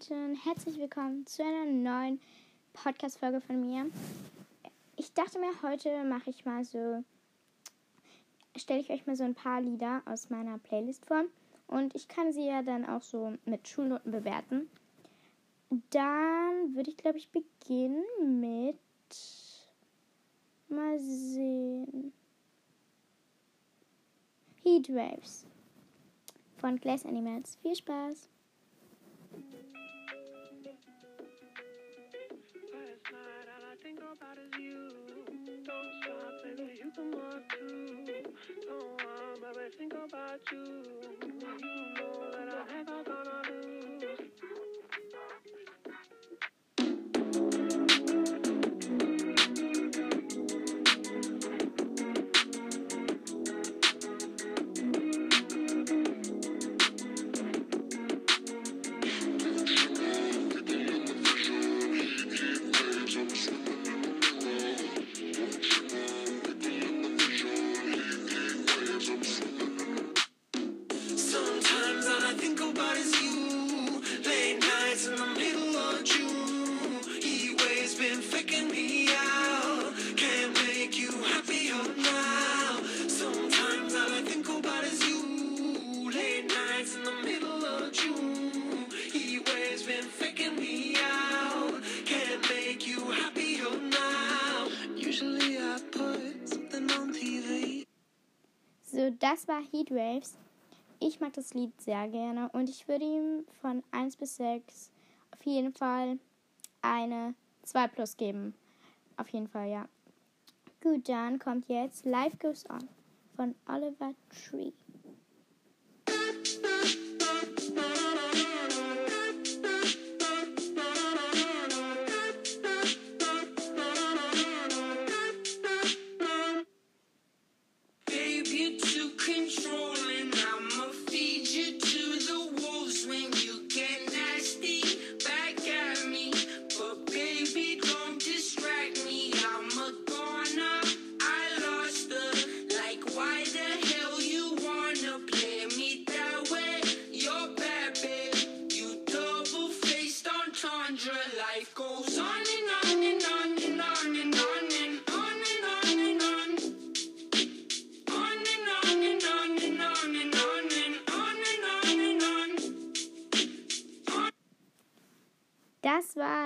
Leute herzlich willkommen zu einer neuen Podcast-Folge von mir. Ich dachte mir, heute mache ich mal so, stelle ich euch mal so ein paar Lieder aus meiner Playlist vor und ich kann sie ja dann auch so mit Schulnoten bewerten. Dann würde ich, glaube ich, beginnen mit, mal sehen, Heatwaves von Glass Animals. Viel Spaß! About is you. Don't stop, baby, you can walk too. Don't want, baby, think about you. You know that I never das war Heatwaves. Ich mag das Lied sehr gerne und ich würde ihm von 1 bis 6 auf jeden Fall eine 2 plus geben. Auf jeden Fall, ja. Gut, dann kommt jetzt Life Goes On von Oliver Tree.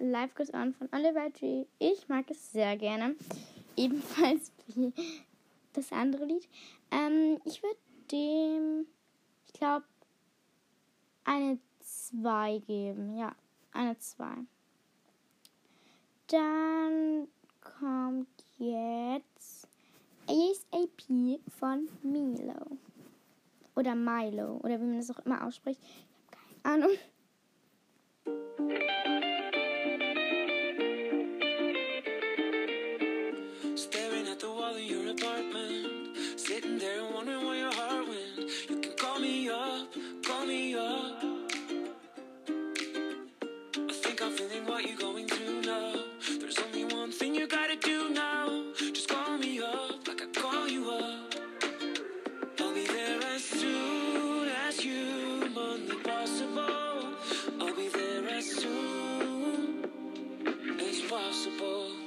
War Life Goes On von Oliver Tree. Ich mag es sehr gerne. Ebenfalls wie das andere Lied. Ähm, ich würde dem, ich glaube, eine 2 geben. Ja, eine 2. Dann kommt jetzt ASAP von Milo. Oder Milo. Oder wie man das auch immer ausspricht. Ich habe keine Ahnung. your apartment, sitting there wondering where your heart went. You can call me up, call me up. I think I'm feeling what you're going through now. There's only one thing you gotta do now. Just call me up, like I call you up. I'll be there as soon as humanly possible. I'll be there as soon as possible.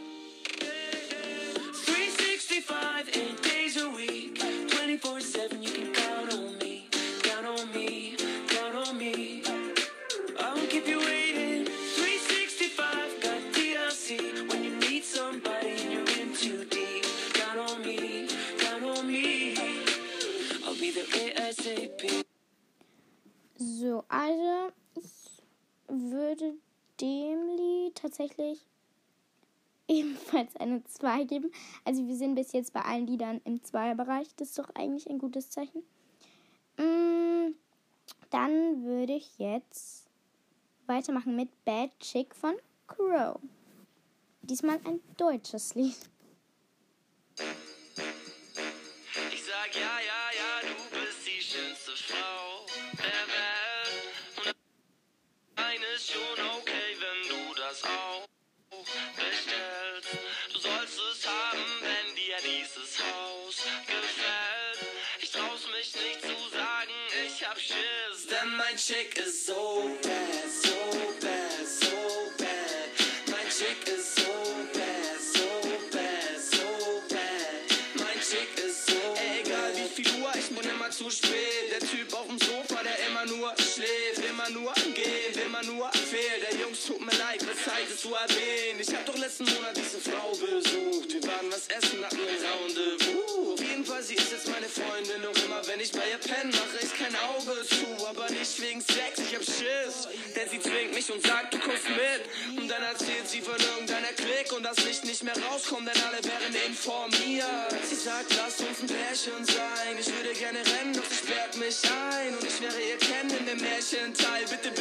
So, also ich würde dem Lied tatsächlich ebenfalls eine 2 geben. Also wir sind bis jetzt bei allen Liedern im Zweierbereich. Das ist doch eigentlich ein gutes Zeichen. Mm, dann würde ich jetzt weitermachen mit Bad Chick von Crow. Diesmal ein deutsches Lied. Ich sag ja, ja, schönste Frau der Welt. Und eine ist schon okay, wenn du das auch bestellst. Du sollst es haben, wenn dir dieses Haus gefällt. Ich trau's mich nicht zu sagen, ich hab Schiss, denn mein Chick ist so bad, so bad, so bad. Mein Chick ist so bad, so bad, so bad. Mein Chick ist so Egal wie viel Uhr, ich bin immer zu spät. Hatten ein Rendezvous. Auf jeden Fall, sie ist jetzt meine Freundin. Noch immer, wenn ich bei ihr penne, mache ich kein Auge zu. Aber nicht wegen Sex, ich hab Schiss. Denn sie zwingt mich und sagt, du kommst mit. Und dann erzählt sie von irgendeiner Klick und das Licht nicht mehr rauskommt, denn alle wären informiert. Sie sagt, lass uns ein Pärchen sein. Ich würde gerne rennen, doch sie sperrt mich ein. Und ich wäre ihr Ken in dem Märchenteil. Bitte,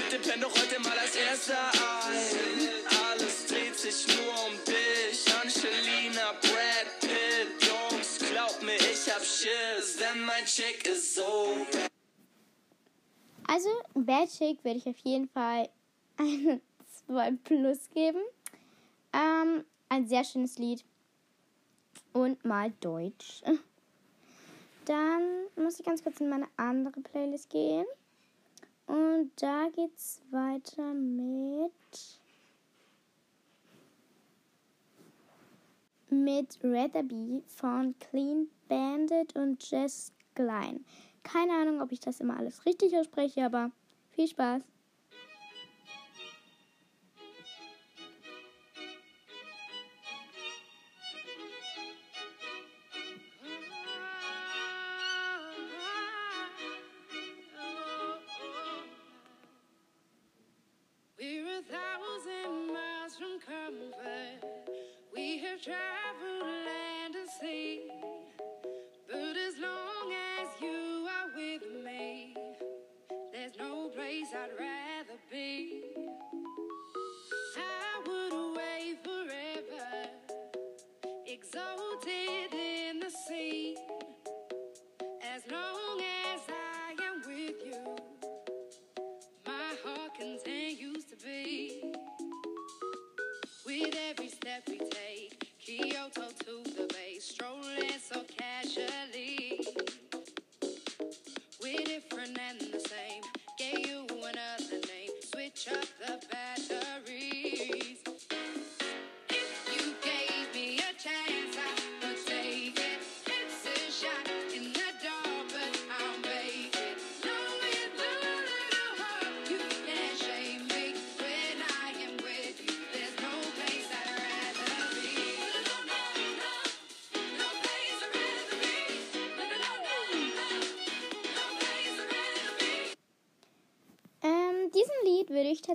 Also, Bad Chick würde ich auf jeden Fall eine 2 plus geben. Ähm, ein sehr schönes Lied. Und mal Deutsch. Dann muss ich ganz kurz in meine andere Playlist gehen. Und da geht's weiter mit. Mit Rather Be von Clean Bandit und Jess Klein. Keine Ahnung, ob ich das immer alles richtig ausspreche, aber viel Spaß. We're a thousand miles from comfort. We have traveled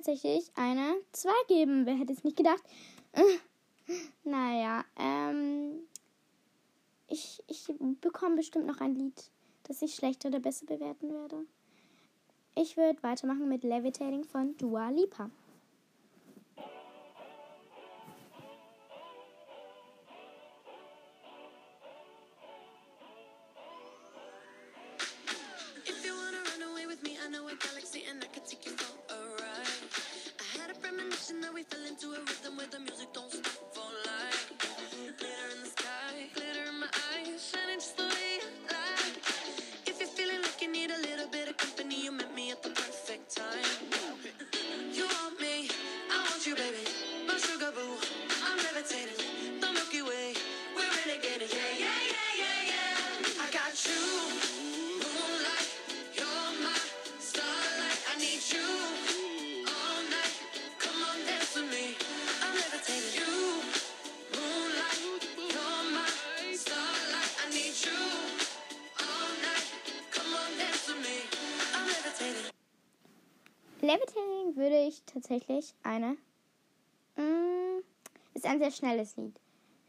tatsächlich eine 2 geben. Wer hätte es nicht gedacht? naja, ähm, ich, ich bekomme bestimmt noch ein Lied, das ich schlechter oder besser bewerten werde. Ich würde weitermachen mit Levitating von Dua Lipa. Tatsächlich eine. Mm, ist ein sehr schnelles Lied.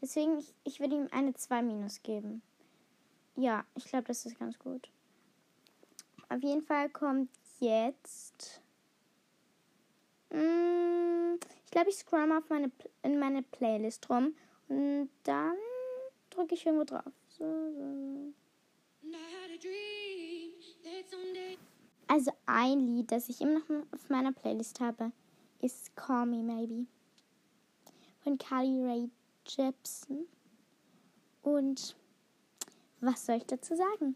Deswegen, ich, ich würde ihm eine 2 minus geben. Ja, ich glaube, das ist ganz gut. Auf jeden Fall kommt jetzt. Mm, ich glaube, ich scroll mal auf meine, in meine Playlist rum. Und dann drücke ich irgendwo drauf. So, so. Also ein Lied, das ich immer noch auf meiner Playlist habe, ist Call Me Maybe von Carly Rae Jepsen. Und was soll ich dazu sagen?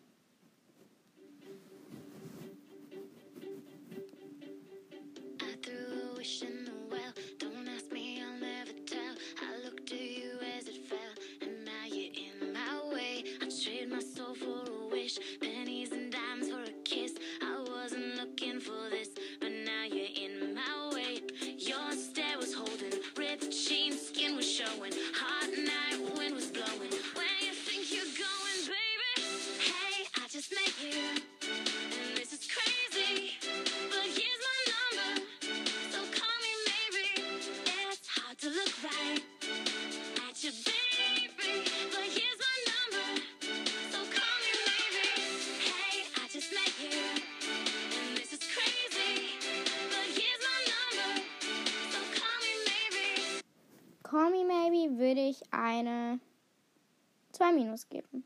2 minus geben.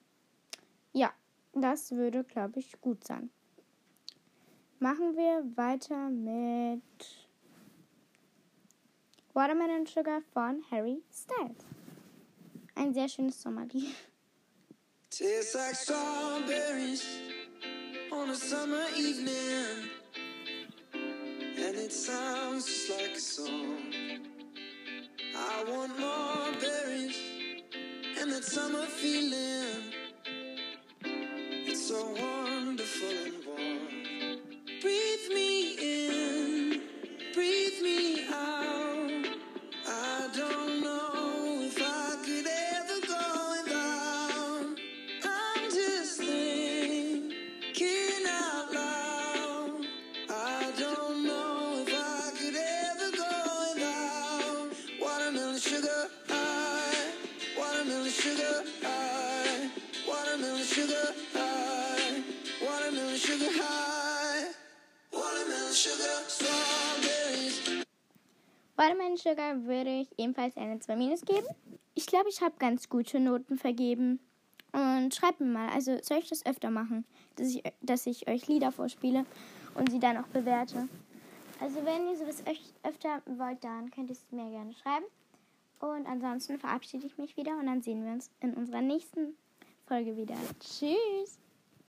Ja, das würde, glaube ich, gut sein. Machen wir weiter mit Watermelon Sugar von Harry Styles. Ein sehr schönes Sommerlied. Tastes like strawberries on a summer evening. And it sounds just like a song. I want more berries and that summer feeling. It's so wonderful and warm. Watermelon Sugar würde ich ebenfalls eine 2 minus geben. Ich glaube, ich habe ganz gute Noten vergeben. Und schreibt mir mal, also soll ich das öfter machen, dass ich, dass ich euch Lieder vorspiele und sie dann auch bewerte. Also wenn ihr sowas öf- öfter wollt, dann könnt ihr es mir gerne schreiben. Und ansonsten verabschiede ich mich wieder und dann sehen wir uns in unserer nächsten Folge wieder. Tschüss!